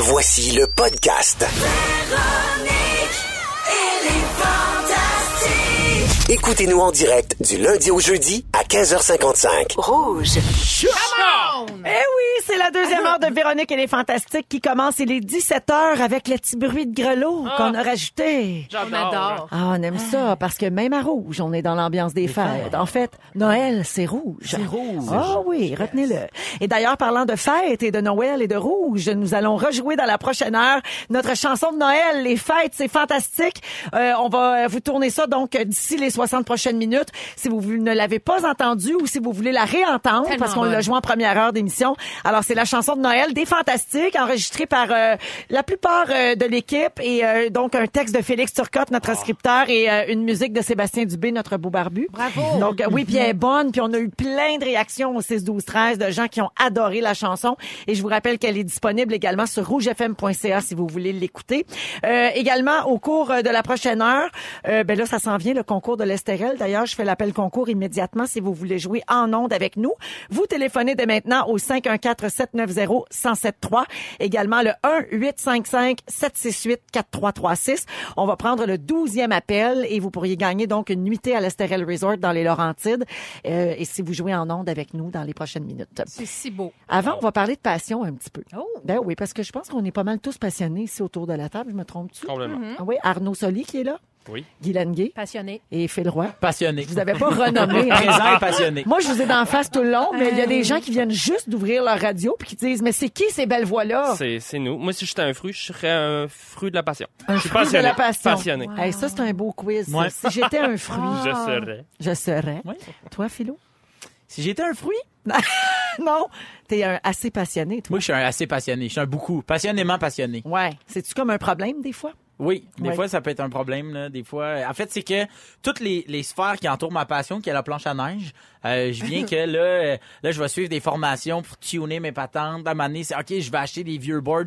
Voici le podcast. Écoutez-nous en direct du lundi au jeudi à 15h55. Rouge. Eh oui, c'est la deuxième heure de Véronique et les Fantastiques qui commence. Il est 17h avec le petit bruit de grelot qu'on a rajouté. On adore. Ah, on aime ça parce que même à rouge, on est dans l'ambiance des fêtes. En fait, Noël, c'est rouge. C'est rouge. Ah oui, retenez-le. Et d'ailleurs, parlant de fêtes et de Noël et de rouge, nous allons rejouer dans la prochaine heure notre chanson de Noël. Les fêtes, c'est fantastique. Euh, on va vous tourner ça donc d'ici les 60 prochaines minutes. Si vous ne l'avez pas entendu ou si vous voulez la réentendre Tellement parce qu'on l'a joué en première heure d'émission. Alors, c'est la chanson de Noël des Fantastiques enregistrée par euh, la plupart euh, de l'équipe et euh, donc un texte de Félix Turcotte, notre scripteur, et euh, une musique de Sébastien Dubé, notre beau barbu. Bravo. Donc, euh, oui, puis elle est bonne. Puis on a eu plein de réactions au 6, 12, 13 de gens qui ont adoré la chanson. Et je vous rappelle qu'elle est disponible également sur rougefm.ca si vous voulez l'écouter. Euh, également, au cours de la prochaine heure, euh, ben là, ça s'en vient, le concours de l'Estérel. D'ailleurs, je fais l'appel concours immédiatement si vous voulez jouer en ondes avec nous. Vous téléphonez dès maintenant au 514-790-1073. Également, le 1-855-768-4336. On va prendre le 12e appel et vous pourriez gagner donc une nuitée à l'Estérel Resort dans les Laurentides. Euh, et si vous jouez en ondes avec nous dans les prochaines minutes. C'est si beau. Avant, on va parler de passion un petit peu. Oh. Ben oui, parce que je pense qu'on est pas mal tous passionnés ici autour de la table. Je me trompe-tu? Complètement. Ah oui, Arnaud Soli qui est là. Oui. Guy Lenguet Passionné. et Phil Roy. Passionné. Je vous avais pas renommé. hein. Présent et passionné. Moi, je vous ai d'en face tout le long, mais il y a des gens qui viennent juste d'ouvrir leur radio puis qui disent, mais c'est qui ces belles voix-là? C'est, nous. Moi, si j'étais un fruit, je serais un fruit de la passion. Un je suis fruit de passionné. la passion. Passionné. Hey, ça, c'est un beau quiz. Ouais. Si j'étais un fruit, Je serais. je serais. Oui. Toi, Philo? Si j'étais un fruit, Non, t'es un assez passionné, toi. moi, je suis un assez passionné. Je suis un beaucoup. Passionnément passionné. Ouais. C'est-tu comme un problème, des fois? Oui, des fois, ça peut être un problème. Là. Des fois, en fait, c'est que toutes les, les sphères qui entourent ma passion, qui est la planche à neige, euh, je viens que là, euh, là, je vais suivre des formations pour tuner mes patentes. À un moment donné, c'est OK, je vais acheter des vieux boards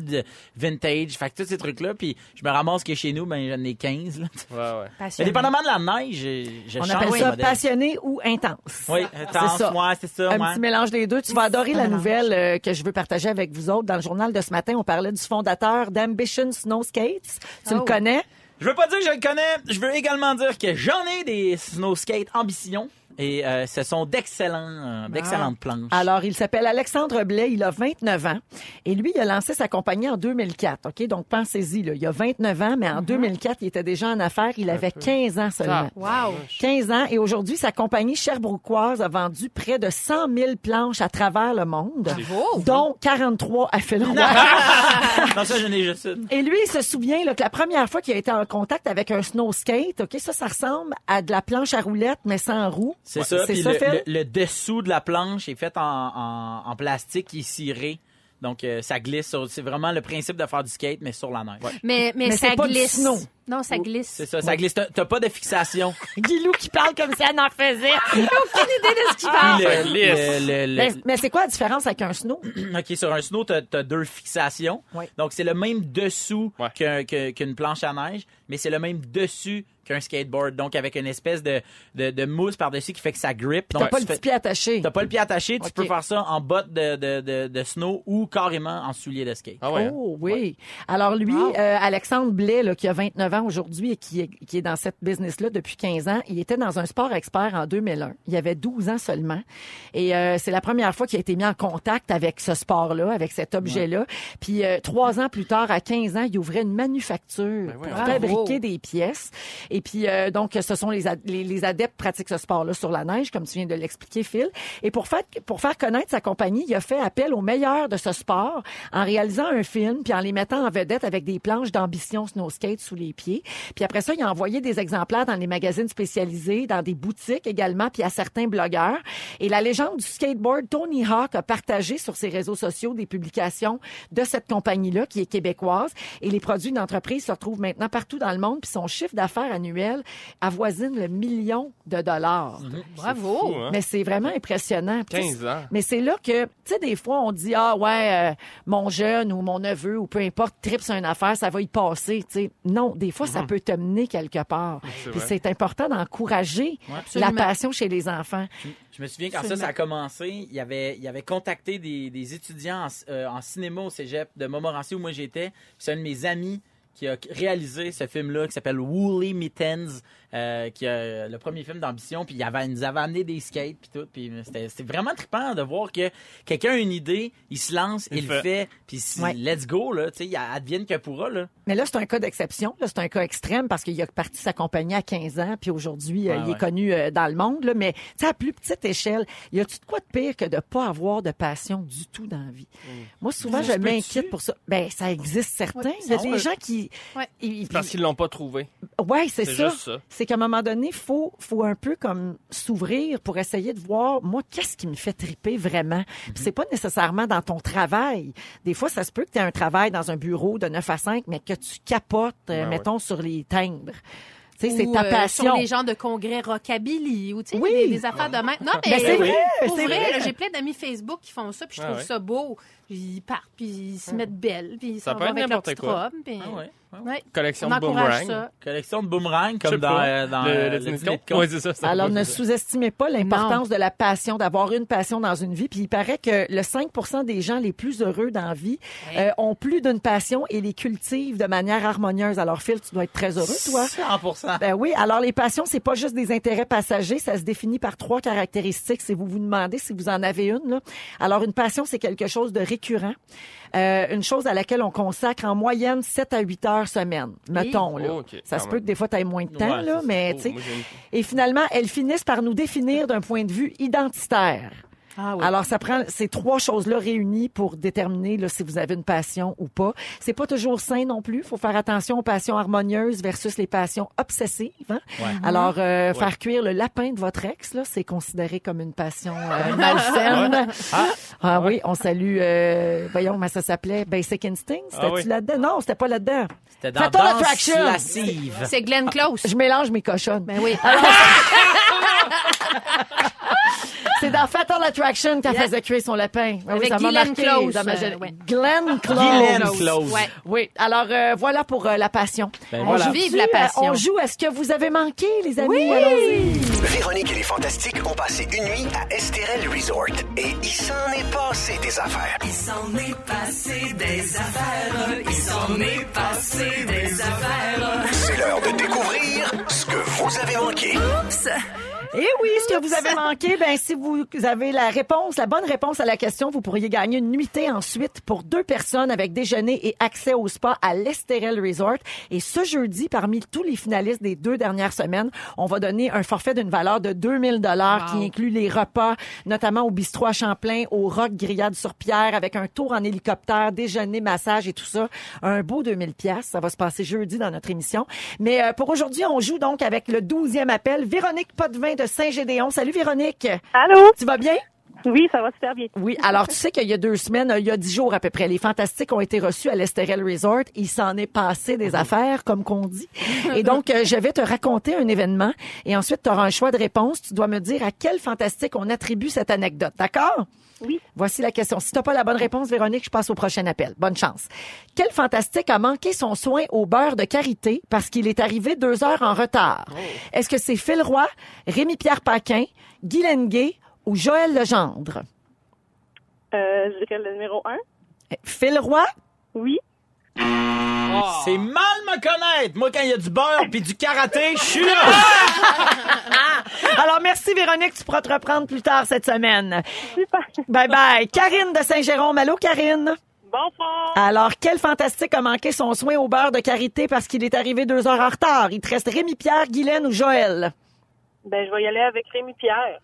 vintage. Fait que tous ces trucs-là, puis je me ramasse que chez nous, ben j'en ai 15. Là. Ouais, ouais. Mais Passionné. dépendamment de la neige, je, je On change appelle ça modèle. passionné ou intense. Oui, attends, C'est ça. ouais, c'est ça. un ouais. petit mélange des deux. Tu vas adorer la nouvelle euh, que je veux partager avec vous autres. Dans le journal de ce matin, on parlait du fondateur d'Ambition Snow Skates. Le connais? Je veux pas dire que je le connais. Je veux également dire que j'en ai des snow skate ambition. Et euh, ce sont d'excellents, euh, d'excellentes planches. Alors, il s'appelle Alexandre Blais, il a 29 ans. Et lui, il a lancé sa compagnie en 2004. OK? Donc, pensez-y, là. Il a 29 ans, mais en 2004, il était déjà en affaires. Il avait 15 ans seulement. Wow. 15 ans. Et aujourd'hui, sa compagnie Sherbrookeoise a vendu près de 100 000 planches à travers le monde. Bravo. Dont 43 à Phil Roy. non, ça, j'en ai juste une. Et lui, il se souvient là, que la première fois qu'il a été en contact avec un snow skate, ok, ça, ça ressemble à de la planche à roulettes, mais sans roue. C'est Ouais, ça. C'est Puis ça, le, le- le dessous de la planche est fait en, en, en plastique est ciré. Donc, euh, ça glisse. sur- C'est vraiment le principe de faire du skate, mais sur la neige. Mais, mais, Mais ça c'est pas du glisse. snow. Non, ça glisse. C'est ça, ça glisse. T'as- T'as pas de fixation. Guilou qui parle comme si elle en faisait. Aucune idée de ce qu'il parle. Puis le- ça glisse. le- le- le- mais mais c'est quoi la différence avec un snow? OK, sur un snow, t'as as deux fixations. Oui. Donc, c'est le même dessous Ouais. qu'une planche à neige, mais c'est le même dessus qu'un skateboard. Donc, avec une espèce de, de, de mousse par-dessus qui fait que ça grippe. T'as pas tu le fais- petit pied attaché. T'as pas le pied attaché, tu peux faire ça en botte de, de, de, de snow ou carrément en soulier de skate. Ah ouais. hein? Oh oui. Alors lui, Wow. euh, Alexandre Blais, là, qui a 29 ans aujourd'hui et qui est, qui est dans cette business-là depuis 15 ans, il était dans un sport expert en 2001. Il avait 12 ans seulement. Et euh, c'est la première fois qu'il a été mis en contact avec ce sport-là, avec cet objet-là. Puis euh, trois ans plus tard, à 15 ans, il ouvrait une manufacture Ben pour fabriquer des pièces. Et puis euh, donc, ce sont les, les, les adeptes pratiquent ce sport-là sur la neige, comme tu viens de l'expliquer, Phil. Et pour faire, pour faire connaître sa compagnie, il a fait appel aux meilleurs de ce sport en réalisant un film, puis en les mettant en vedette avec des planches d'ambition snow skate sous les pieds. Puis après ça, il a envoyé des exemplaires dans les magazines spécialisés, dans des boutiques également, puis à certains blogueurs. Et la légende du skateboard, Tony Hawk, a partagé sur ses réseaux sociaux des publications de cette compagnie-là, qui est québécoise. Et les produits d'entreprise se retrouvent maintenant partout dans le monde, puis son chiffre d'affaires annuel avoisine le million de dollars. Bravo. Fou, hein? Mais c'est vraiment impressionnant. Puis, 15 ans. Mais c'est là que, tu sais, des fois, on dit, ah ouais, euh, mon jeune ou mon neveu ou peu importe, tripe sur une affaire, ça va y passer. Tu sais, non, des fois, ça peut te mener quelque part. C'est Puis c'est important d'encourager la passion chez les enfants. Je me souviens quand ça, ça a commencé, il avait, il avait contacté des, des étudiants en, euh, en cinéma au cégep de Montmorency où moi j'étais. Puis C'est un de mes amis qui a réalisé ce film-là qui s'appelle Woolly Mittens, euh, qui a le premier film d'ambition. Puis il, avait, il nous avait amené des skates puis tout. Puis c'était c'était vraiment trippant de voir que quelqu'un a une idée, il se lance, il, Il le fait. Puis si- Ouais. let's go, là. Tu sais, il advienne que pourra, là. Mais là, c'est un cas d'exception. Là, c'est un cas extrême parce qu'il a parti sa compagnie à 15 ans, puis aujourd'hui, euh, Ouais, il est connu euh, dans le monde. Là, mais tu sais, à plus petite échelle, y a-tu de quoi de pire que de pas avoir de passion du tout dans la vie? Moi, souvent, Ça je m'inquiète pour ça. Ben, ça existe certains. Il y a des gens qui... Ouais. ils- Parce qu'ils l'ont pas trouvé. Ouais, c'est C'est ça. juste ça. C'est qu'à un moment donné, faut faut un peu comme s'ouvrir pour essayer de voir moi qu'est-ce qui me fait triper vraiment? Puis c'est pas nécessairement dans ton travail. Des fois, ça se peut que tu aies un travail dans un bureau de 9 à 5 mais que tu capotes euh, ouais. mettons sur les timbres. Tu sais, c'est ta euh, passion. sur les genres de congrès rockabilly ou tu sais Oui. des, des affaires de même. Non mais Ben, c'est vrai, c'est vrai, j'ai plein d'amis Facebook qui font ça puis je Ah trouve ouais. ça beau. Ils partent puis ils se mettent belles puis ils Ça s'en peut vont être avec leur petite quoi. robe. puis- Ah ouais. Ouais. Collection On de boomerang. ça. Collection de boomerang comme dans, euh, dans le, le le con. Ouais, c'est ça. c'est Alors, ne ça. sous-estimez pas l'importance de la passion, d'avoir une passion dans une vie. Puis il paraît que le 5% des gens les plus heureux dans la vie euh, ont plus d'une passion et les cultivent de manière harmonieuse. Alors, Phil, tu dois être très heureux, toi. 100%. Ben oui, alors les passions, c'est pas juste des intérêts passagers, ça se définit par trois caractéristiques. Si vous vous demandez si vous en avez une, là. alors une passion, c'est quelque chose de récurrent, euh, une chose à laquelle on consacre en moyenne 7 à 8 heures semaine, mettons. Là. Oh, ça se peut que des fois, tu aies moins de temps, Ouais, là, mais tu sais. Et finalement, elles finissent par nous définir d'un point de vue identitaire. Ah oui. Alors, ça prend ces trois choses-là réunies pour déterminer là, si vous avez une passion ou pas. C'est pas toujours sain non plus. faut faire attention aux passions harmonieuses versus les passions obsessives. hein. Alors, euh, faire cuire le lapin de votre ex, là, c'est considéré comme une passion euh, malsaine. ah. oui, on salue, euh, voyons, mais ça s'appelait Basic Instinct. C'était-tu Ah oui. là-dedans? Non, c'était pas là-dedans. C'était dans Attraction. lascive. C'est Glenn Close. Je mélange mes cochonnes. Ben oui. C'est dans Fatal Attraction qu'elle Yeah. faisait cuire son lapin. Ben Avec ça m'a Glenn marqué Close, dans ma euh, ouais. Glenn Close. Guylaine Close. Ouais. Oui, alors euh, voilà pour euh, la passion. Ben on voilà. joue Vive la passion. On joue. Est-ce que vous avez manqué, les amis? Allons-y. Véronique et les Fantastiques ont passé une nuit à Esterel Resort et il s'en est passé des affaires. Il s'en est passé des affaires. Il s'en est passé des affaires. C'est l'heure de découvrir ce que vous avez manqué. Oups! Et oui, ce que vous avez manqué, ben si vous avez la réponse, la bonne réponse à la question, vous pourriez gagner une nuitée ensuite pour deux personnes avec déjeuner et accès au spa à l'Estérel Resort. Et ce jeudi, parmi tous les finalistes des deux dernières semaines, on va donner un forfait d'une valeur de 2000 dollars qui inclut les repas, notamment au bistrot à Champlain, au Rock Grillade sur Pierre, avec un tour en hélicoptère, déjeuner, massage et tout ça. Un beau 2000 pièces. Ça va se passer jeudi dans notre émission. Mais euh, pour aujourd'hui, on joue donc avec le 12e appel. Véronique Potvin de Saint-Gédéon. Salut Véronique. Allô? Tu vas bien? Oui, ça va super bien. Oui, alors tu sais qu'il y a deux semaines, euh, il y a dix jours à peu près, les Fantastiques ont été reçus à l'Estérel Resort. Il s'en est passé des affaires, comme qu'on dit. Et donc, euh, je vais te raconter un événement et ensuite, tu auras un choix de réponse. Tu dois me dire à quel Fantastique on attribue cette anecdote, d'accord? Oui. Voici la question. Si tu n'as pas la bonne réponse, Véronique, je passe au prochain appel. Bonne chance. Quel fantastique a manqué son soin au beurre de karité parce qu'il est arrivé deux heures en retard? Est-ce que c'est Phil Roy, Rémi-Pierre Paquin, Guy Lenguet ou Joël Legendre? Euh, je dirais le numéro un. Phil Roy? Oui. C'est mal me connaître. Moi, quand il y a du beurre puis du karaté, je suis là. Alors, merci Véronique, tu pourras te reprendre plus tard cette semaine. Super. Bye bye. Karine de Saint-Jérôme. Allô, Karine? Bonsoir. Alors, quel fantastique a manqué son soin au beurre de karité parce qu'il est arrivé deux heures en retard? Il te reste Rémi-Pierre, Guylaine ou Joël? Ben, je vais y aller avec Rémi Pierre.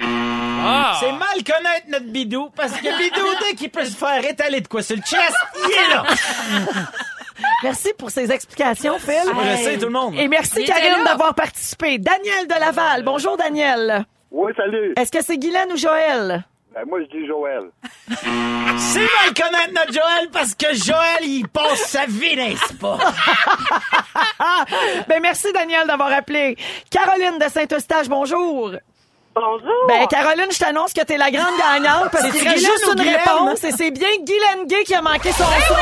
Ah! C'est mal connaître notre bidou parce que bidou, dès qu'il peut se faire étaler de quoi sur le chest, il est là. Merci pour ces explications, Phil. Moi, je sais, tout le monde. Et merci, Karine, d'avoir participé. Daniel de Laval. Bonjour, Daniel. Oui, salut. Est-ce que c'est Guylaine ou Joël? Ben, moi, je dis Joël. C'est mal connaître notre Joël parce que Joël, il passe sa vie les spas. Ben merci Daniel d'avoir appelé. Caroline de Saint-Eustache, bonjour. Bonjour. Ben Caroline, je t'annonce que t'es la grande gagnante parce qu'il reste juste une Guylaine? réponse et c'est bien Guylaine Gay qui a manqué son soin.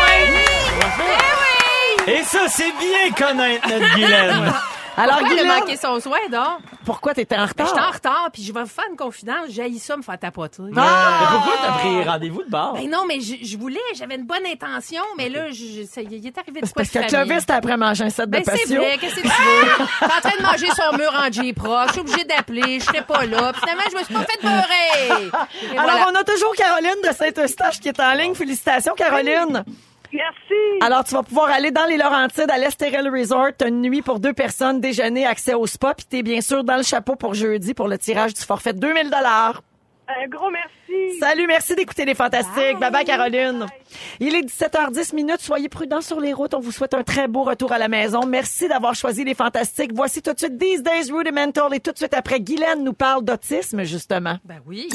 Et ça, c'est bien connaître notre Guylaine. Alors Pourquoi elle a Guylaine, manqué son soin, donc? pourquoi t'étais en Ben, retard? J'étais en retard, puis je vais vous faire une confidence. J'ai ça me faire tapoter. Mais pourquoi t'as pris rendez-vous de bord? Ben non, mais je, je voulais, j'avais une bonne intention, mais là, je, ça, il est arrivé de C'est quoi parce que. Clovis t'a après mangé un set de Ben c'est vrai, qu'est-ce que tu veux? T'es en train de manger son mur en J-Proc, je suis obligée d'appeler, je serai pas là. Puis Finalement, je me suis pas fait beurrer. Alors, voilà. on a toujours Caroline de Saint-Eustache qui est en ligne. Félicitations, Caroline. Merci. Alors, tu vas pouvoir aller dans les Laurentides à l'Estérel Resort. T'as une nuit pour deux personnes, déjeuner, accès au spa. Puis t'es bien sûr dans le chapeau pour jeudi pour le tirage du forfait de 2000 Un gros merci. Salut, merci d'écouter les Fantastiques. Bye bye, Caroline. Il est 17h10 minutes. Soyez prudents sur les routes. On vous souhaite un très beau retour à la maison. Merci d'avoir choisi les Fantastiques. Voici tout de suite These Days Rudimental et tout de suite après, Guylaine nous parle d'autisme, justement. Ben oui.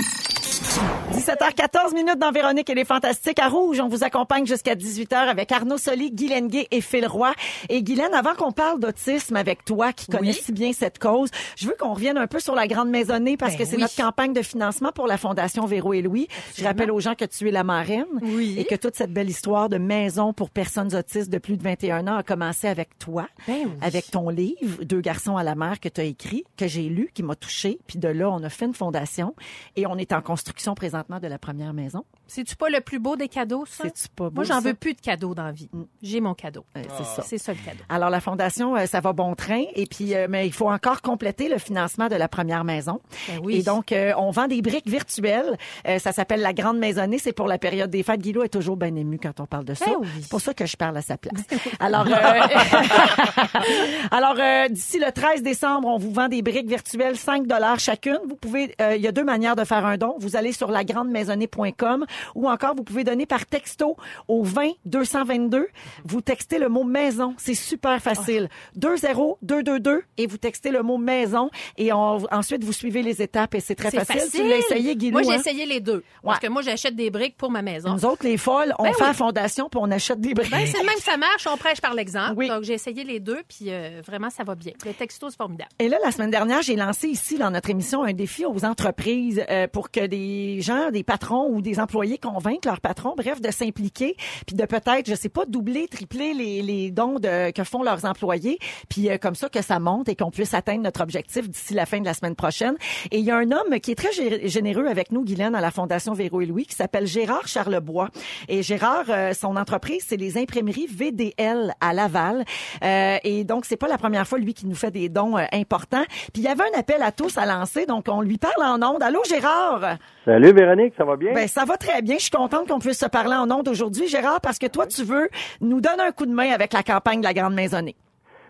17h14 minutes dans Véronique et les Fantastiques. À Rouge, on vous accompagne jusqu'à 18h avec Arnaud Soli, Guylaine Gay et Phil Roy. Et Guylaine, avant qu'on parle d'autisme avec toi, qui connais si bien cette cause, je veux qu'on revienne un peu sur la Grande Maisonnée parce Ben que c'est oui. notre campagne de financement pour la Fondation Véro et Louis. Je rappelle aux gens que tu es la marraine Oui. et que toute cette belle histoire de maison pour personnes autistes de plus de 21 ans a commencé avec toi, Ben oui. avec ton livre Deux garçons à la mer que tu as écrit, que j'ai lu, qui m'a touché. Puis de là, on a fait une fondation et on est en construction présentement de la première maison. C'est-tu pas le plus beau des cadeaux, ça? C'est-tu pas beau, Moi, j'en veux plus de cadeaux dans la vie. J'ai mon cadeau. Euh, c'est ça. C'est ça le cadeau. Alors la fondation, euh, ça va bon train et puis euh, mais il faut encore compléter le financement de la première maison. Ben oui. Et donc euh, on vend des briques virtuelles. Ça s'appelle la grande maisonnée. C'est pour la période des fêtes. Guilou est toujours bien ému quand on parle de ça. Ben oui. C'est pour ça que je parle à sa place. Alors euh, alors d'ici le 13 décembre, on vous vend des briques virtuelles 5 dollars chacune. Vous pouvez il y a deux manières de faire un don. Vous allez sur lagrandemaisonnée.com ou encore vous pouvez donner par texto au 20 222. Vous textez le mot maison, c'est super facile. 20222 et vous textez le mot maison et on- ensuite vous suivez les étapes et c'est très facile. facile. Tu l'as essayé Guilou Moi, j'ai hein? essayé les deux. Parce que moi, j'achète des briques pour ma maison. Nous autres les folles, on Ben fait oui. la fondation puis on achète des briques. Ben, c'est même que ça marche, on prêche par l'exemple. Oui. Donc, j'ai essayé les deux, puis euh, vraiment, ça va bien. Le texto, c'est formidable. Et là, la semaine dernière, j'ai lancé ici dans notre émission un défi aux entreprises euh, pour que des gens, des patrons ou des employés convainquent leurs patrons, bref, de s'impliquer, puis de peut-être, je sais pas, doubler, tripler les, les dons de, que font leurs employés, puis euh, comme ça que ça monte et qu'on puisse atteindre notre objectif d'ici la fin de la semaine prochaine. Et il y a un homme qui est très gé- généreux avec nous, Guylaine, à la Fondation Véro et Louis, qui s'appelle Gérard Charlebois. Et Gérard, euh, son entreprise, c'est les imprimeries VDL à Laval. Euh, et donc, c'est pas la première fois, lui, qui nous fait des dons euh, importants. Puis il y avait un appel à tous à lancer, donc on lui parle en ondes. Allô, Gérard? Salut Véronique, ça va bien? Ben, ça va très bien. Je suis contente qu'on puisse se parler en ondes aujourd'hui, Gérard, parce que toi, tu veux nous donner un coup de main avec la campagne de la Grande Maisonnée.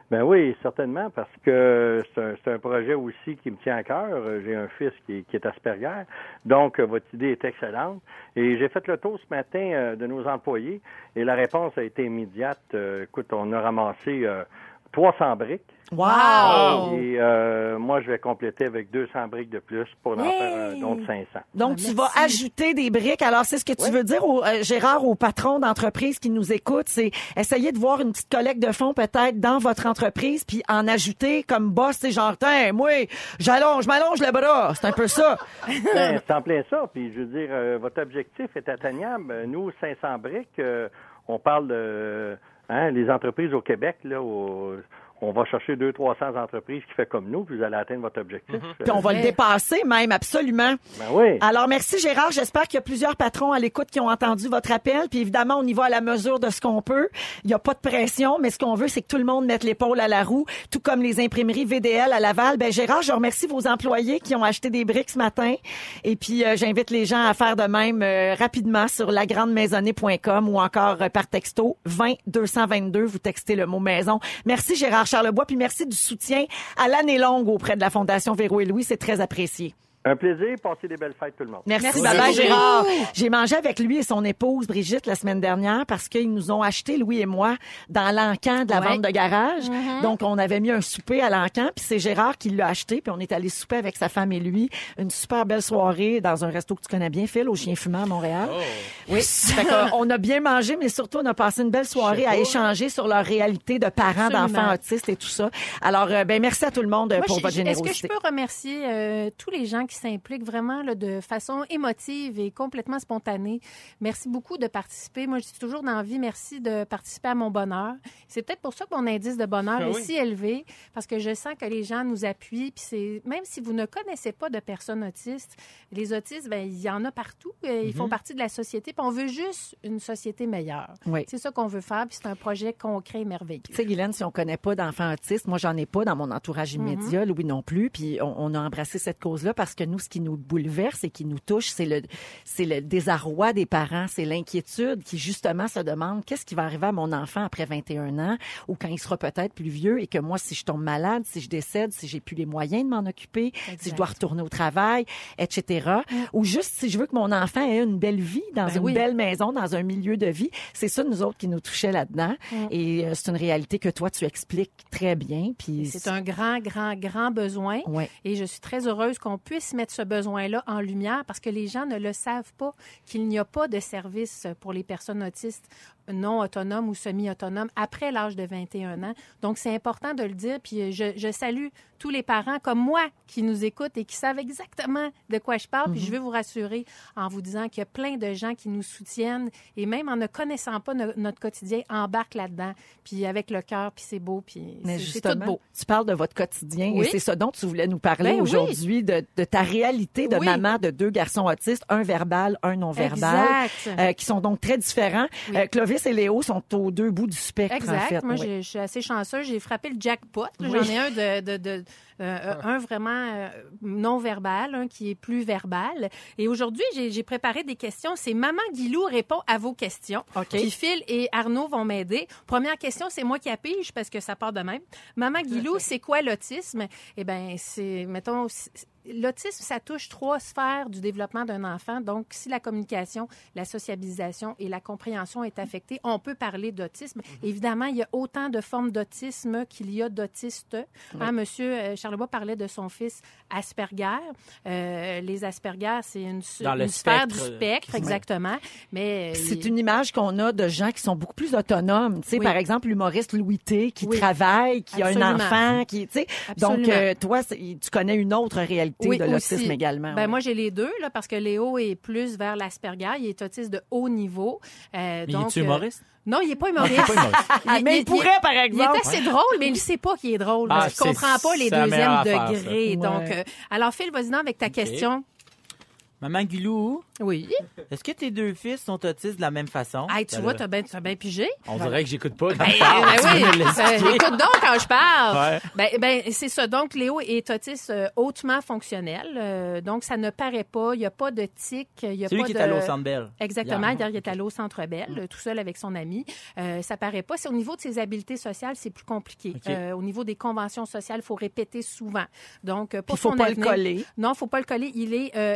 Ben oui, certainement, parce que c'est un, projet aussi qui me tient à cœur. J'ai un fils qui, qui est Asperger, donc euh, votre idée est excellente. Et j'ai fait le tour ce matin euh, de nos employés et la réponse a été immédiate. Euh, écoute, on a ramassé 300 briques. Wow! Et euh, moi, je vais compléter avec 200 briques de plus pour en faire un don de 500. Donc, Ah, tu vas ajouter des briques. Alors, c'est ce que tu veux dire, au, euh, Gérard, aux patrons d'entreprise qui nous écoutent, c'est essayer de voir une petite collecte de fonds peut-être dans votre entreprise, puis en ajouter comme boss, c'est genre, tiens, moi, j'allonge, je m'allonge le bras. C'est un peu ça. Ben, c'est en plein ça. Puis je veux dire, euh, votre objectif est atteignable. Nous, 500 briques, euh, on parle de hein, les entreprises au Québec, là, au- on va chercher 200-300 entreprises qui fait comme nous, puis vous allez atteindre votre objectif. Puis on va le dépasser même, absolument. Ben oui. Alors, merci Gérard. J'espère qu'il y a plusieurs patrons à l'écoute qui ont entendu votre appel. Puis évidemment, on y va à la mesure de ce qu'on peut. Il n'y a pas de pression, mais ce qu'on veut, c'est que tout le monde mette l'épaule à la roue, tout comme les imprimeries VDL à Laval. Ben Gérard, je remercie vos employés qui ont acheté des briques ce matin. Et puis, euh, j'invite les gens à faire de même euh, rapidement sur lagrandemaisonnée.com ou encore euh, par texto 20 222. Vous textez le mot maison. Merci Gérard Charlebois. Puis merci du soutien à l'année longue auprès de la Fondation Véro et Louis. C'est très apprécié. Un plaisir. Passez des belles fêtes, tout le monde. Merci, Merci beaucoup. Gérard. J'ai mangé avec lui et son épouse Brigitte la semaine dernière parce qu'ils nous ont acheté, Louis et moi, dans l'encan de la Ouais. Mm-hmm. vente de garage. Donc, on avait mis un souper à l'encan, puis c'est Gérard qui l'a acheté, puis on est allé souper avec sa femme et lui. Une super belle soirée dans un resto que tu connais bien, Phil, au Chien Fumant à Montréal. Oh. Oui. Fait qu'on- on a bien mangé, mais surtout, on a passé une belle soirée à échanger sur leur réalité de parents Absolument. d'enfants autistes et tout ça. Alors, euh, ben, merci à tout le monde euh, Moi, pour votre je- Est-ce générosité. que je peux remercier euh, tous les gens qui s'impliquent vraiment là, de façon émotive et complètement spontanée? Merci beaucoup de participer. Moi, je dis toujours dans la vie, merci de participer à mon bonheur. C'est peut-être pour ça que mon indice de bonheur Ah est oui. si élevé, parce que je sens que les gens nous appuient. Puis c'est même si vous ne connaissez pas de personnes autistes, les autistes, ben il y en a partout. euh, Ils font partie de la société. Puis on veut juste une société meilleure. Oui. C'est ça qu'on veut faire. Puis c'est un projet concret et merveilleux. Tu sais, Guylaine, si on connaît pas d'enfants autistes, moi, j'en ai pas dans mon entourage immédiat, Louis non plus. Puis on, on a embrassé cette cause-là parce que nous, ce qui nous bouleverse et qui nous touche, c'est le, c'est le désarroi des parents, c'est l'inquiétude qui, justement, se demande qu'est-ce qui va arriver à mon enfant après 21 ans ou quand il sera peut-être plus vieux et que moi, si je tombe malade, si je décède, si j'ai plus les moyens de m'en occuper, si je dois retourner au travail, etc. Ou juste si je veux que mon enfant ait une belle vie dans Ben une oui. belle maison, dans un milieu de vie. C'est ça, nous autres, qui nous touchait là-dedans. Et euh, c'est une réalité que toi, tu expliques très bien. Puis C'est un grand, grand, grand besoin. Ouais. Et je suis très heureuse qu'on puisse mettre ce besoin-là en lumière parce que les gens ne le savent pas, qu'il n'y a pas de service pour les personnes autistes non autonomes ou semi-autonomes après l'âge de 21 ans. Donc, c'est important de le dire. Puis, je, je salue tous les parents comme moi qui nous écoutent et qui savent exactement de quoi je parle. Puis, je veux vous rassurer en vous disant qu'il y a plein de gens qui nous soutiennent et même en ne connaissant pas no- notre quotidien, embarquent là-dedans. Puis, avec le cœur, puis c'est beau, puis c'est- tout beau. tu parles de votre quotidien Oui. et c'est ça dont tu voulais nous parler Ben oui. aujourd'hui, de, de ta réalité de Oui. maman de deux garçons autistes, un verbal, un non-verbal, euh, qui sont donc très différents. Euh, Clovis et Léo sont aux deux bouts du spectre, en Exact. fait. Moi, Oui. je suis assez chanceuse. J'ai frappé le jackpot. Oui. J'en ai un de, de, de- euh, un vraiment euh, non verbal, un qui est plus verbal. Et aujourd'hui, j'ai préparé des questions. C'est Maman Guilou répond à vos questions. OK. Puis Phil et Arnaud vont m'aider. Première question, c'est moi qui appige parce que ça part de même. Maman Guilou, c'est quoi l'autisme? Eh bien, c'est, mettons, L'autisme, ça touche trois sphères du développement d'un enfant. Donc, si la communication, la sociabilisation et la compréhension est affectée, on peut parler d'autisme. Évidemment, il y a autant de formes d'autisme qu'il y a d'autistes. Hein, Monsieur euh, Charlebois parlait de son fils Asperger. Euh, les Asperger, c'est une, sphère du spectre. exactement. Mais euh, C'est une image qu'on a de gens qui sont beaucoup plus autonomes. Tu sais, Oui. par exemple, l'humoriste Louis T, qui Oui. travaille, qui a un enfant, qui, tu sais. Donc, euh, toi, tu connais une autre réalité Oui, de l'autisme également. Ben, oui. Moi, j'ai les deux, là, parce que Léo est plus vers l'Asperger. Il est autiste de haut niveau. Euh, Mais donc, es-tu euh, humoriste? non, il n'est pas humoriste. Pas humoriste. Ah, mais il pourrait, par Il est exemple. assez drôle, mais il ne sait pas qu'il est drôle. Ah, parce qu'il ne c'est- comprend pas les deuxièmes degrés. Donc, Ouais. euh, alors, Phil, vas-y avec ta question. Maman Gulou, Oui. est-ce que tes deux fils sont autistes de la même façon? Hey, tu Ben vois, là, tu as bien bien pigé. On dirait que j'écoute pas. quand Ben, je parle. ben oui, l'expliquer? Ben, écoute donc quand je parle. Ouais. Ben, ben, c'est ça. Donc, Léo est autiste euh, hautement fonctionnel. Euh, donc, ça ne paraît pas. Il n'y a pas de tic. Il y a pas qui de... est allé au Centre Bell. Exactement. Il est allé au Centre Bell, euh, tout seul avec son ami. Euh, ça paraît pas. C'est au niveau de ses habiletés sociales, c'est plus compliqué. Euh, au niveau des conventions sociales, il faut répéter souvent. Donc, euh, Puis pour il faut son pas avenir- le coller. Non, faut pas le coller. Il est euh,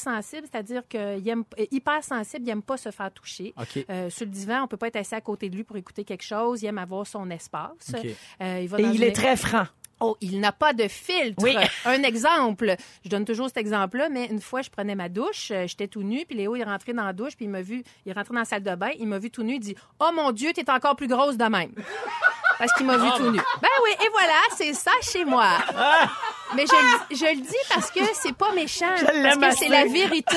hyposensible, c'est-à-dire qu'il aime euh, hypersensible, il aime pas se faire toucher. Euh, sur le divan, on peut pas être assis à côté de lui pour écouter quelque chose. Il aime avoir son espace. Euh, il va Et dans il une- est très franc. Oh, il n'a pas de filtre. Oui. Un exemple. Je donne toujours cet exemple-là, mais une fois, je prenais ma douche, euh, j'étais tout nu, puis Léo, il est rentré dans la douche, puis il m'a vu, il est rentré dans la salle de bain, il m'a vu tout nu, il dit Oh mon Dieu, t'es encore plus grosse de même. Parce qu'il m'a vu tout nu. Ben oui, et voilà, c'est ça chez moi. Mais je, le- je le dis parce que c'est pas méchant. Parce l'aime que c'est la vérité.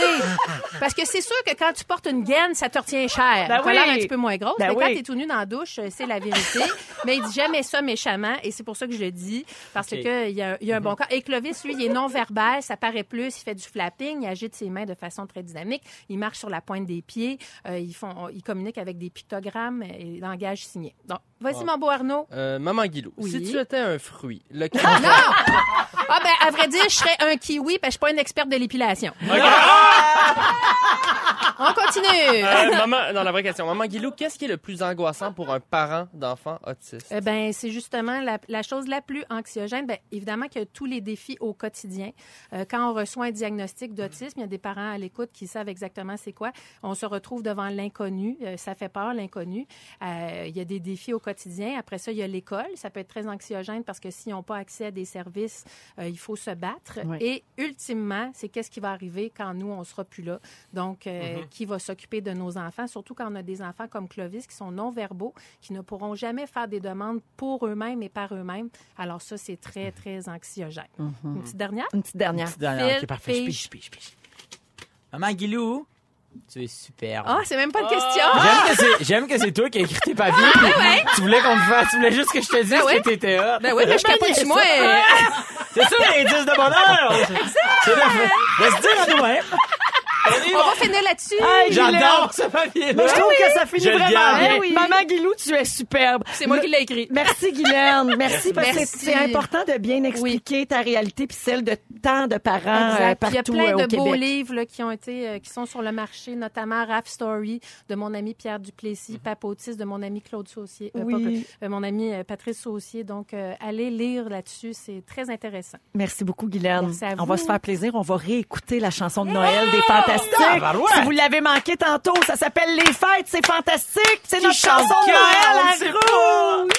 Parce que c'est sûr que quand tu portes une gaine, ça te retient cher. Ben oui. l'air un petit peu moins grosse. Ben mais quand oui. t'es tout nu dans la douche, c'est la vérité. mais il dit jamais ça méchamment. Et c'est pour ça que je le dis. Parce que il y a, il y a un bon cas. Et Clovis, lui, il est non-verbal. Ça paraît plus. Il fait du flapping. Il agite ses mains de façon très dynamique. Il marche sur la pointe des pieds. Euh, ils, font, ils communiquent avec des pictogrammes et langage signé. Donc, vas-y, mon beau Arnaud. Euh, Maman Guilou, Oui. si tu étais un fruit, lequel Non! Ah ben, à vrai dire, je serais un kiwi parce que je suis pas une experte de l'épilation. On continue. Euh, maman, non, la vraie question. Maman Guilou, qu'est-ce qui est le plus angoissant pour un parent d'enfant autiste? Eh ben, c'est justement la, la chose la plus anxiogène. Ben, évidemment qu'il y a tous les défis au quotidien. Euh, quand on reçoit un diagnostic d'autisme, il y a des parents à l'écoute qui savent exactement c'est quoi. On se retrouve devant l'inconnu. Euh, ça fait peur, l'inconnu. Euh, il y a des défis au quotidien. Après ça, il y a l'école. Ça peut être très anxiogène parce que s'ils n'ont pas accès à des services, euh, il faut se battre. Oui. Et ultimement, c'est qu'est-ce qui va arriver quand nous, on sera plus là. Donc, euh, qui va s'occuper de nos enfants, surtout quand on a des enfants comme Clovis qui sont non-verbaux, qui ne pourront jamais faire des demandes pour eux-mêmes et par eux-mêmes. Alors ça, c'est très, très anxiogène. Une petite dernière? Une petite dernière. Petite dernière. Phil, parfait. Pige, pige, pige. Maman Guilou, tu es superbe. Ah, c'est même pas une question. J'aime que c'est, j'aime que c'est toi qui as écrit tes papiers. puis Tu voulais qu'on te fasse, tu voulais juste que je te dise Ben ouais. que t'étais hot. Ben oui, mais je capote chez moi. C'est ça l'indice de bonheur. C'est de, de se dire à nous-mêmes. On va finir là-dessus. Hey, J'adore ce papier-là. Je trouve que ça finit Je le vraiment garde. bien. Eh oui. Maman Guilou, tu es superbe. C'est moi qui l'ai écrit. Merci Guylaine. Merci parce que Merci. c'est important de bien expliquer ta réalité puis celle de tant de parents euh, Exact. Puis Il y a euh, plein au de beaux Québec. livres là, qui ont été, euh, qui sont sur le marché, notamment Raph Story de mon ami Pierre Duplessis, Papotis de mon ami Claude Saucier, euh, Oui. pas que- euh, mon ami euh, Patrice Saucier. Donc, euh, allez lire là-dessus, c'est très intéressant. Merci beaucoup, Guylaine. Merci à On vous. va se faire plaisir. On va réécouter la chanson de Noël des Fantastiques. Si vous l'avez manqué tantôt, ça s'appelle Les Fêtes, c'est fantastique. C'est notre chanson de Noël à Rouge.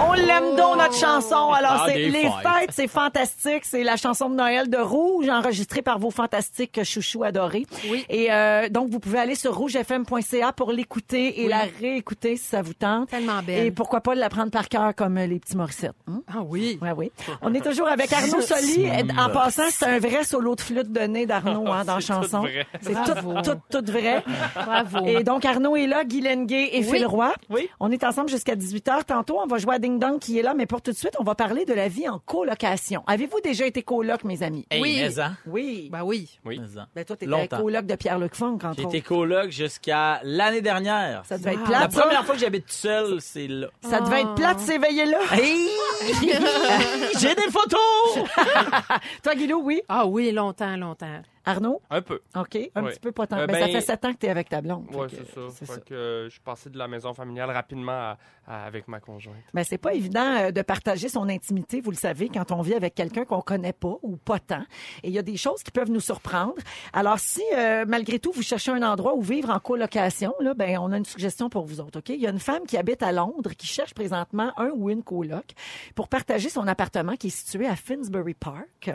On l'aime donc, notre chanson. Alors, Ah, c'est des Les fêtes. Fêtes, c'est fantastique. C'est la chanson de Noël de Rouge, enregistrée par vos fantastiques chouchous adorés. Oui. Et euh, donc, vous pouvez aller sur rougefm.ca pour l'écouter et Oui. la réécouter si ça vous tente. Tellement belle. Et pourquoi pas l'apprendre par cœur comme euh, les petits Morissettes. hein? Ah oui. Ouais, oui. On est toujours avec Arnaud Soli. En passant, c'est un vrai solo de flûte de nez d'Arnaud hein, dans la C'est chanson. C'est tout, tout, tout vrai. Bravo. Et donc, Arnaud est là, Guy Lenguet et Oui. Phil Roy. Oui. On est ensemble jusqu'à 18h. Tantôt, on va jouer à Ding Dong qui est là, mais pour tout de suite, on va parler de la vie en colocation. Avez-vous déjà été coloc, mes amis? Hey, Oui. mais hein? Oui. Ben oui. Oui. Mais hein. Ben, toi, t'étais coloc de Pierre-Luc Funk, entre été coloc jusqu'à l'année dernière. Ça devait être Wow. La plate, ça. première fois que j'habite tout seul, c'est là. Ça devait être plate, s'éveiller là. Hey! J'ai des photos! Toi, Guilou, oui? Ah oui, longtemps, longtemps. Arnaud? Un peu. OK. Un petit peu pas tant. Euh, ben, ça ben- fait sept ans que t'es avec ta blonde. Que, c'est ça. c'est Fait ça. que euh, je suis passé de la maison familiale rapidement à- avec ma conjointe. Ben, c'est pas évident euh, de partager son intimité, vous le savez, quand on vit avec quelqu'un qu'on connaît pas ou pas tant. Et il y a des choses qui peuvent nous surprendre. Alors, si euh, malgré tout vous cherchez un endroit où vivre en colocation, là, ben, on a une suggestion pour vous autres. Ok, il y a une femme qui habite à Londres qui cherche présentement un ou une coloc pour partager son appartement qui est situé à Finsbury Park.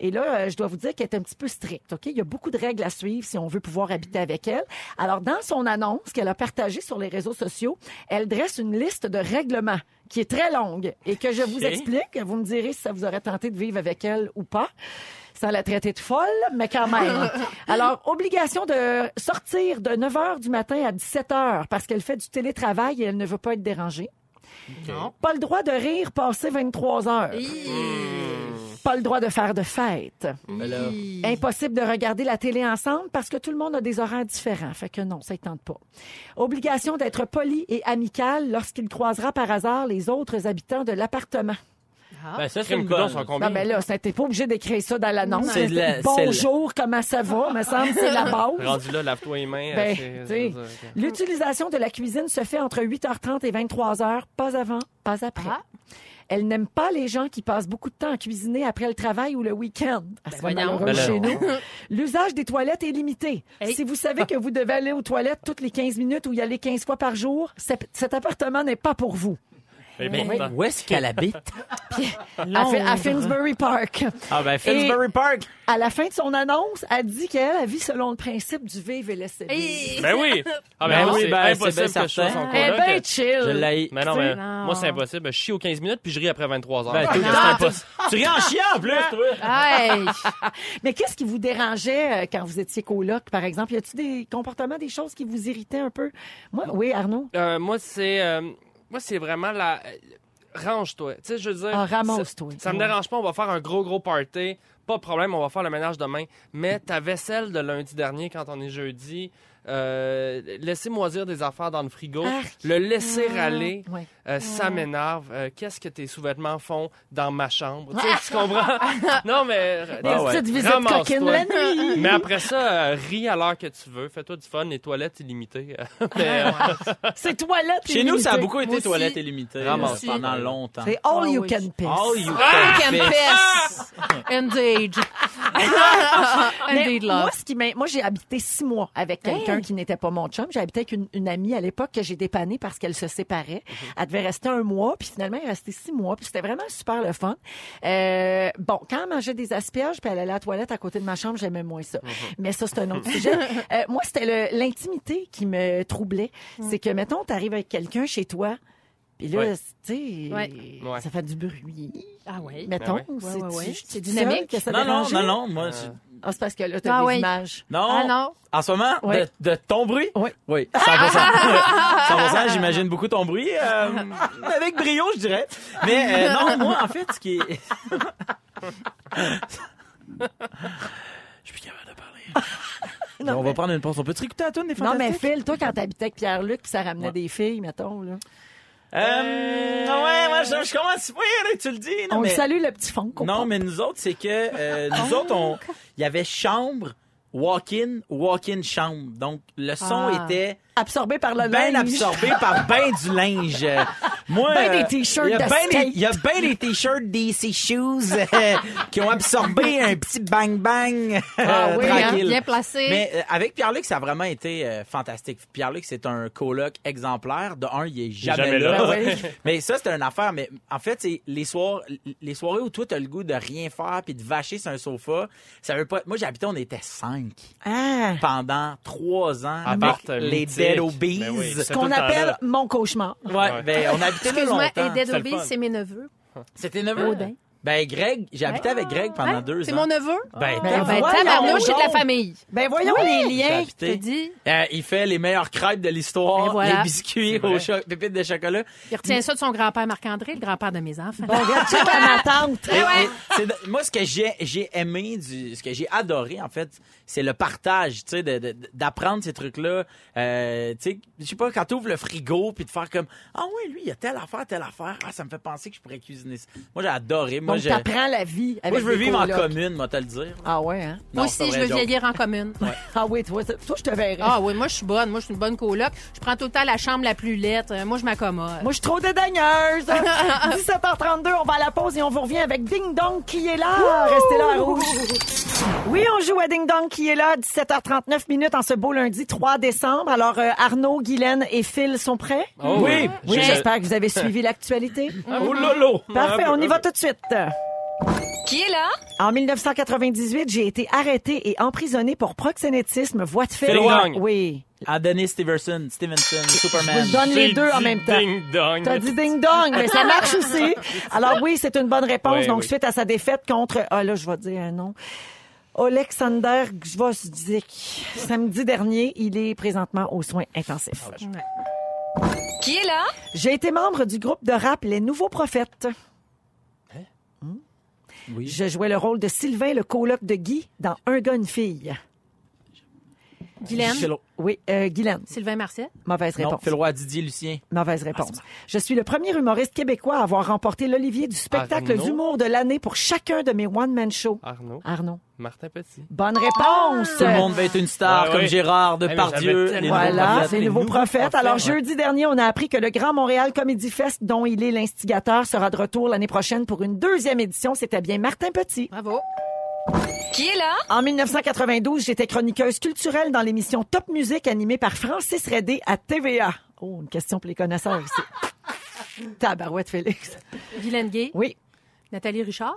Et là, euh, je dois vous dire qu'elle est un petit peu stricte. Ok, il y a beaucoup de règles à suivre si on veut pouvoir habiter avec elle. Alors, dans son annonce qu'elle a partagée sur les réseaux sociaux, elle dresse une liste de règlements qui est très longue et que je vous explique. Vous me direz si ça vous aurait tenté de vivre avec elle ou pas. Sans la traiter de folle, mais quand même. Alors, obligation de sortir de 9 h du matin à 17 h parce qu'elle fait du télétravail et elle ne veut pas être dérangée. Non. Pas le droit de rire passer 23 heures. Pas le droit de faire de fête. Là, Impossible de regarder la télé ensemble parce que tout le monde a des horaires différents. Fait que non, ça ne tente pas. Obligation d'être poli et amical lorsqu'il croisera par hasard les autres habitants de l'appartement. ben ça, c'est une sont combien? Non, mais là, ça, t'es pas obligé d'écrire ça dans l'annonce. C'est de la- Bonjour, comment ça va? Me semble que c'est la base. Rendu là, lave-toi les mains. Ben, euh, L'utilisation de la cuisine se fait entre 8h30 et 23h, pas avant, pas après. Ah. Elle n'aime pas les gens qui passent beaucoup de temps à cuisiner après le travail ou le week-end. Voyons. malheureuse Ben chez nous. L'usage des toilettes est limité. Hey. Si vous savez que vous devez aller aux toilettes toutes les 15 minutes ou y aller 15 fois par jour, cet appartement n'est pas pour vous. Mais Mais pourtant. où est-ce qu'elle habite? À, Fi- à Finsbury Park. Ah ben, Finsbury Park. À la fin de son annonce, elle dit qu'elle elle vit selon le principe du vivre et laisser vivre. Ben oui! Ah, Ben ben, oui, ben, c'est impossible bien que je sois certain. son Elle est coloc. bien chill. Je l'ai. Mais non, mais Non. moi, c'est impossible. Je chie aux 15 minutes puis je ris après 23 heures. Ben, tout le temps, tu ris en chien en plus, toi. Hey! Mais qu'est-ce qui vous dérangeait euh, quand vous étiez coloc, par exemple? Y a-t-il des comportements, des choses qui vous irritaient un peu? Moi, oui, Arnaud? Euh, moi, c'est euh, moi, c'est vraiment la. Range-toi. Tu sais, je veux dire. Ah, ramasse-toi. Ça, ça me dérange pas, on va faire un gros, gros party. Pas de problème, on va faire le ménage demain. Mais ta vaisselle de lundi dernier, quand on est jeudi, euh, laisser moisir des affaires dans le frigo, Arc. le laisser Ah, aller, ouais. euh, ça m'énerve. Euh, Qu'est-ce que tes sous-vêtements font dans ma chambre? Tu, sais, tu comprends? non, mais... euh, Des Ah ouais. petites visites coquines la nuit. Mais après ça, euh, ris à l'heure que tu veux. Fais-toi du fun. Les toilettes illimitées. mais, euh, C'est toilette Chez nous, ça a beaucoup été Moi aussi. toilette illimitée euh, Ramasse. pendant longtemps. C'est all Ah you oui. can piss. All you can can piss. piss. Indeed. Mais Indeed, moi, love. ce qui moi, j'ai habité six mois avec quelqu'un qui n'était pas mon chum. J'ai habité avec une, une amie à l'époque que j'ai dépannée parce qu'elle se séparait. Elle devait rester un mois, puis finalement, elle est restée six mois. Puis c'était vraiment super le fun. Euh, bon, quand elle mangeait des asperges, puis elle allait à la toilette à côté de ma chambre, j'aimais moins ça. Mais ça, c'est un autre sujet. Euh, moi, c'était l'intimité qui me troublait. C'est que, mettons, t'arrives avec quelqu'un chez toi, puis là, Ouais. tu sais, Ouais. Ça fait du bruit. Ah oui. Mettons, Ben c'est Ouais, dynamique. que ça Non, non, non, non, moi, Euh, Ah, c'est parce que là, t'as Ah des images. non. Ah non. En ce moment, de, de ton bruit? Oui. Oui, 100%. 100%, j'imagine beaucoup ton bruit. euh, avec brio, je dirais. Mais euh, non, moi, en fait, ce qui est... Je suis plus capable de parler. on va prendre une pause. On peut-tu écouter la tune des Non, mais Fantastiques? Phil, toi, quand t'habitais avec Pierre-Luc, ça ramenait Ouais. des filles, mettons, là. Euh, ouais, moi, je, je commence... Oui, là, tu le dis. Non, On mais... salue, le petit fond. Non, mais nous autres, c'est que euh, nous autres, on, il y avait chambre, walk-in, walk-in chambre. Donc le son Ah. était Absorbé par le bien linge. absorbé par ben du linge. Euh, Moi, Ben des euh, t-shirts il y a de ben skate. des- Il y a bien des t-shirts DC Shoes euh, qui ont absorbé un petit bang bang Ah oui, hein, tranquille. Bien placé. Mais euh, avec Pierre-Luc, ça a vraiment été euh, fantastique. Pierre-Luc, c'est un coloc exemplaire. De un, il est jamais, jamais là. là. Ben oui. Mais ça, c'est une affaire. Mais en fait, c'est les soirs, les soirées où toi, t'as le goût de rien faire puis de vacher sur un sofa. Ça veut pas. Moi, j'habitais, on était cinq Ah, pendant trois ans avec les mythique. Dead Obies. Ben oui, ce c'est qu'on appelle là. mon cauchemar. Ouais, Ouais. ben on habitait là Excuse-moi, longtemps. et Dead C'est le Obies, c'est mes neveux. C'était neveu. Odin. Ben Greg, j'ai habité avec Greg pendant Hein? deux ans. C'est mon neveu? Ben, Ben, Ben, tabarnouche, c'est de la famille. Ben voyons les liens. Je dis, Euh, il fait les meilleures crêpes de l'histoire, Ben les biscuits aux pépites de chocolat. il retient ça de son grand-père Marc-André, le grand-père de mes enfants. Bon, regarde, à ma tante. De- moi, ce que j'ai, aimé, du, ce que j'ai adoré, en fait, c'est le partage, tu sais, d'apprendre ces trucs-là. Euh, tu sais, je sais pas, quand tu ouvres le frigo, puis de faire comme, ah oui, lui, il y a telle affaire, telle affaire. Ah, ça me fait penser que je pourrais cuisiner ça. Moi, j'ai adoré. Moi, Donc, je, t'apprends la vie avec moi, je veux des vivre en colocs. commune, moi, te le dire. Ah ouais, hein? Non, moi c'est pas aussi, je vrai, veux joke. vieillir en commune. Ah oui, toi, toi je te verrais. Ah oui, moi, je suis bonne. Moi, je suis une bonne coloc. Je prends tout le temps la chambre la plus laite. Euh, Moi, je m'accommode. Moi, je suis trop dédaigneuse. 17h32, on va à la pause et on vous revient avec Ding Dong qui est là. Restez là à rouge. Oui, on joue à Ding Dong qui est là. 17h39 minutes en ce beau lundi 3 décembre. Alors, euh, Arnaud, Guylaine et Phil sont prêts? Oh, Oui. Oui, Je- j'espère que vous avez suivi l'actualité. Oh lolo! Parfait, on y va tout de suite. Qui est là? En 1998, j'ai été arrêté et emprisonné pour proxénétisme, voie de fait. Wong. Oui. Adonis Stevenson, Stevenson, Je Superman. vous donne les deux en même temps. Ding dong. T'as dit ding dong, mais ça marche aussi. Alors oui, c'est une bonne réponse. Oui, Donc oui. suite à sa défaite contre, ah là, je vais dire un nom. Alexander Gvozdik. Samedi dernier, il est présentement aux soins intensifs. Qui est là? J'ai été membre du groupe de rap Les Nouveaux Prophètes. Oui. Je jouais le rôle de Sylvain, le coloc de Guy, dans Un gars, une fille. Guylaine, Phil- Oui, euh, Guylaine. Sylvain Marcel. Mauvaise Non, réponse. Phil Roy, Didier Lucien. Mauvaise réponse. Je suis le premier humoriste québécois à avoir remporté l'Olivier du spectacle Arnaud. d'humour de l'année pour chacun de mes one-man shows. Arnaud. Arnaud. Martin Petit. Bonne réponse. Tout le monde va être une star Ouais, comme. Gérard Eh, Depardieu. nouveaux Voilà, c'est les nouveaux prophètes. Alors, ouais. jeudi dernier, on a appris que le Grand Montréal Comedy Fest, dont il est l'instigateur, sera de retour l'année prochaine pour une deuxième édition. C'était bien Martin Petit. Bravo. Qui est là? En 1992, j'étais chroniqueuse culturelle dans l'émission Top Musique animée par Francis Redé à TVA. Oh, une question pour les connaisseurs ici. Tabarouette, Félix. Guylaine Gay? Oui. Nathalie Richard?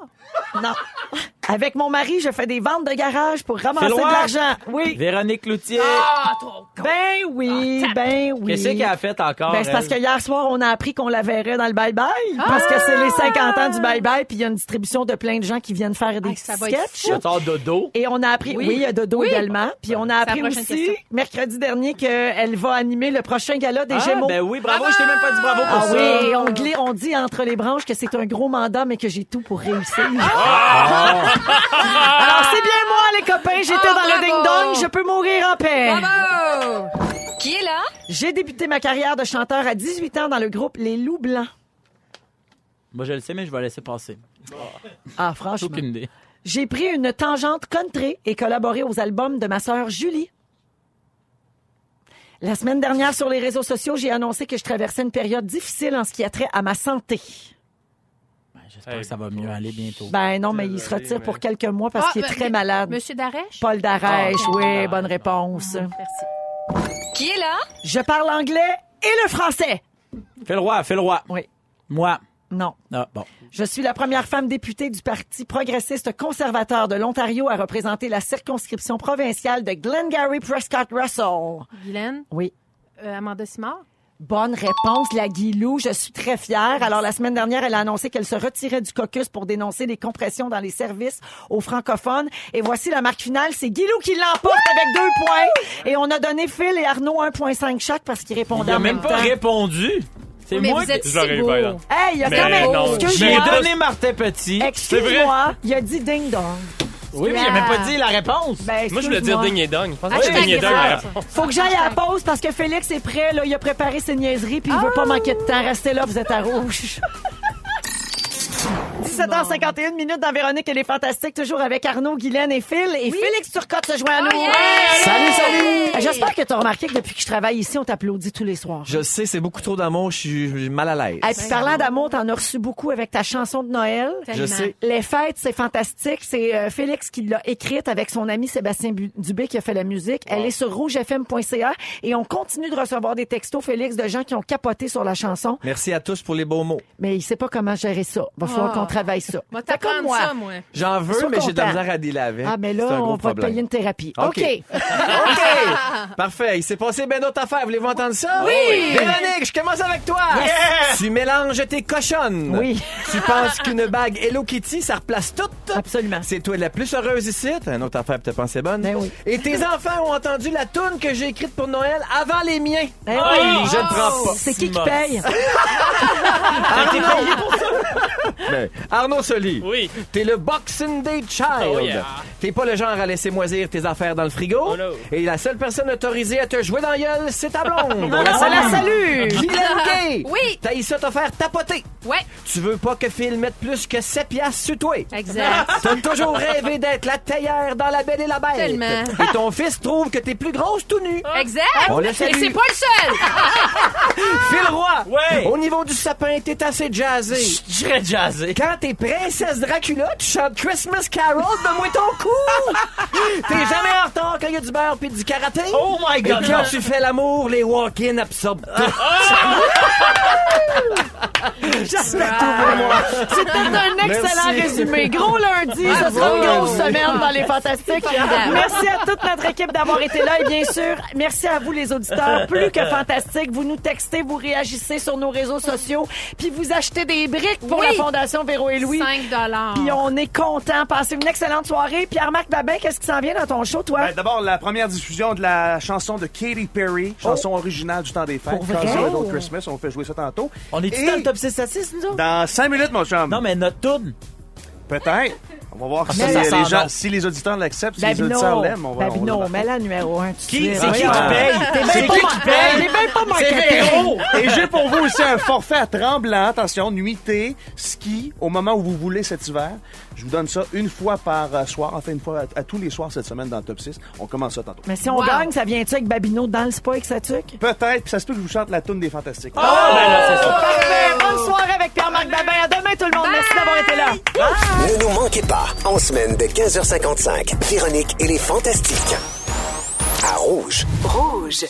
Non. Avec mon mari, je fais des ventes de garage pour ramasser de l'argent. Oui. Véronique Cloutier. Ah, trop con. Ben oui, ben oui. Qu'est-ce qu'elle a fait encore? Ben, c'est parce elle? que hier soir, on a appris qu'on la verrait dans le bye-bye. Parce que c'est les 50 ans du bye-bye, puis il y a une distribution de plein de gens qui viennent faire des Ah, ça va être sketchs. Tu sors dodo. Et on a appris, oui, il y a Dodo Oui. également. Puis on a la appris prochaine aussi, question. mercredi dernier, qu'elle va animer le prochain gala des Ah, Gémeaux. ben oui, bravo, je t'ai même pas dit bravo pour Ah ça. oui, et on, gli- on dit entre les branches que c'est un gros mandat, mais que j'ai tout pour réussir. Ah! Alors, c'est bien moi, les copains. J'étais Ah, dans le ding-dong. Je peux mourir en paix. Bravo! Qui est là? J'ai débuté ma carrière de chanteur à 18 ans dans le groupe Les Loups Blancs. Moi, je le sais, mais je vais laisser passer. Ah, franchement. aucune idée. J'ai pris une tangente country et collaboré aux albums de ma sœur Julie. La semaine dernière, sur les réseaux sociaux, j'ai annoncé que je traversais une période difficile en ce qui a trait à ma santé. Ben, J'espère Hey, que ça va mieux aller bientôt. Ben non, mais il se retire pour quelques mois parce Ah, qu'il est ben, très mais- malade. Monsieur Darèche? Paul Darèche, Ah, oui, ah, bonne ah, réponse. Merci. Qui est là? Je parle anglais et le français. Fais le roi, fais le roi. Oui. Moi. Non. Ah, bon. Je suis la première femme députée du Parti progressiste conservateur de l'Ontario à représenter la circonscription provinciale de Glengarry Prescott Russell. Guylaine? Oui. Euh, Amanda Simard? Bonne réponse, la Guilou. Je suis très fière. Alors, la semaine dernière, elle a annoncé qu'elle se retirait du caucus pour dénoncer les compressions dans les services aux francophones. Et voici la marque finale. C'est Guilou qui l'emporte avec deux points. Et on a donné Phil et Arnaud 1,5 chaque parce qu'ils Il répondaient a en même, même pas temps. répondu. C'est Mais moi vous qui... êtes J'aurais eu. Hey, il a Mais quand même... J'ai donné Martin Petit. Excuse-moi. Il a dit ding-dong. Oui, mais il a même pas dit la réponse. Ben, Moi, je voulais dire excuse-moi. ding et dong. Je pense que Ah, c'est ding et je dong. sais la pas. réponse. Faut que j'aille à la pause parce que Félix est prêt. Là, il a préparé ses niaiseries puis il veut pas manquer de temps. Restez là, vous êtes à rouge. 17h51 minutes dans Véronique et les Fantastiques, toujours avec Arnaud, Guylaine et Phil. Et Félix Turcotte se joint à nous. yeah! Salut, salut! J'espère que tu as remarqué que depuis que je travaille ici, on t'applaudit tous les soirs. Je sais, c'est beaucoup trop d'amour, je suis mal à l'aise. Et puis parlant d'amour, t'en as reçu beaucoup avec ta chanson de Noël. Je sais. Les fêtes, c'est fantastique. C'est euh, Félix qui l'a écrite avec son ami Sébastien Dubé qui a fait la musique. Elle est sur rougefm.ca et on continue de recevoir des textos, Félix, de gens qui ont capoté sur la chanson. Merci à tous pour les beaux mots. Mais il sait pas comment gérer ça. Va falloir Ah. qu'on travaille ça. Fais t'apprendre comme moi. ça, moi. J'en veux, Sois mais j'ai de la misère à dealer avec. Ah, mais C'est un là, gros on va te payer une thérapie. OK. OK. Parfait. Il s'est passé bien d'autres affaires. Voulez-vous entendre ça? Oui. Véronique, je commence avec toi. Tu mélanges tes cochonnes. Oui. Tu penses qu'une bague Hello Kitty, ça replace tout? Absolument. C'est toi la plus heureuse ici. T'as une autre affaire pour te penser bonne. Ben oui. Et tes enfants ont entendu la toune que j'ai écrite pour Noël avant les miens. Eh oui. Je ne prends pas. C'est qui qui paye? Ben, Arnaud Soli. Oui. T'es le Boxing Day Child. Oh yeah. T'es pas le genre à laisser moisir tes affaires dans le frigo. Oh no. Et la seule personne autorisée à te jouer dans la gueule, c'est ta blonde. On la salue. Guylaine. Oui. T'as ça te faire tapoter. Ouais, Tu veux pas que Phil mette plus que 7 piastres sur toi. exact. T'as toujours rêvé d'être la taillère dans La Belle et la Bête. Tellement. Et ton fils trouve que t'es plus grosse tout nu. Exact. On le Et salue. c'est pas le seul. Phil Roy. Ouais. Au niveau du sapin, t'es assez jazzé. Je serais jazzé. Quand t'es princesse Dracula, tu chantes Christmas Carol, donne-moi ton cou! t'es jamais en retard quand il y a du beurre puis du karaté? Oh my Et God, quand non. tu fais l'amour, les walk-in absorbent tout. C'était un excellent Merci. résumé. Gros lundi, ce sera une grosse semaine dans les Fantastiques. Merci à toute notre équipe d'avoir été là et bien sûr, merci à vous les auditeurs. Plus que fantastique, vous nous textez, vous réagissez sur nos réseaux sociaux, puis vous achetez des briques pour Oui. la Fondation Véro et Louis. 5 dollars. Puis on est content. Passez une excellente soirée. Pierre-Marc Babin, qu'est-ce qui s'en vient dans ton show, toi? Ben, D'abord, la première diffusion de la chanson de Katy Perry, chanson originale du temps des fêtes. Little Christmas, on fait jouer ça tantôt. On est-tu Et top 6 à 6, nous autres? Dans cinq minutes, mon chum. Non, mais notre tourne. Peut-être. On va voir si, ça, ça euh, sent les gens, si les auditeurs l'acceptent, si les Babino, auditeurs l'aiment. On va, on Babino, va- mets-la numéro un. tout de Qui? suite. C'est qui qui paye? C'est qui qui paye? C'est. Véro! Et j'ai pour vous aussi un forfait à Tremblant. Attention, nuitée, ski, au moment où vous voulez cet hiver. Je vous donne ça une fois par euh, soir, enfin une fois à, à tous les soirs cette semaine dans le top 6. On commence ça tantôt. Mais si on Wow. gagne, ça vient-tu avec Babino dans le spa avec sa tuque? Peut-être, puis ça se peut que je vous chante la toune des Fantastiques. Oh, ben là, c'est ça. Parfait. Bonne soirée avec Pierre-Marc Babin. À demain, tout le monde. Merci d'avoir été là. Ne nous manquez pas, en semaine de 15h55, Véronique et les Fantastiques. À Rouge. Rouge.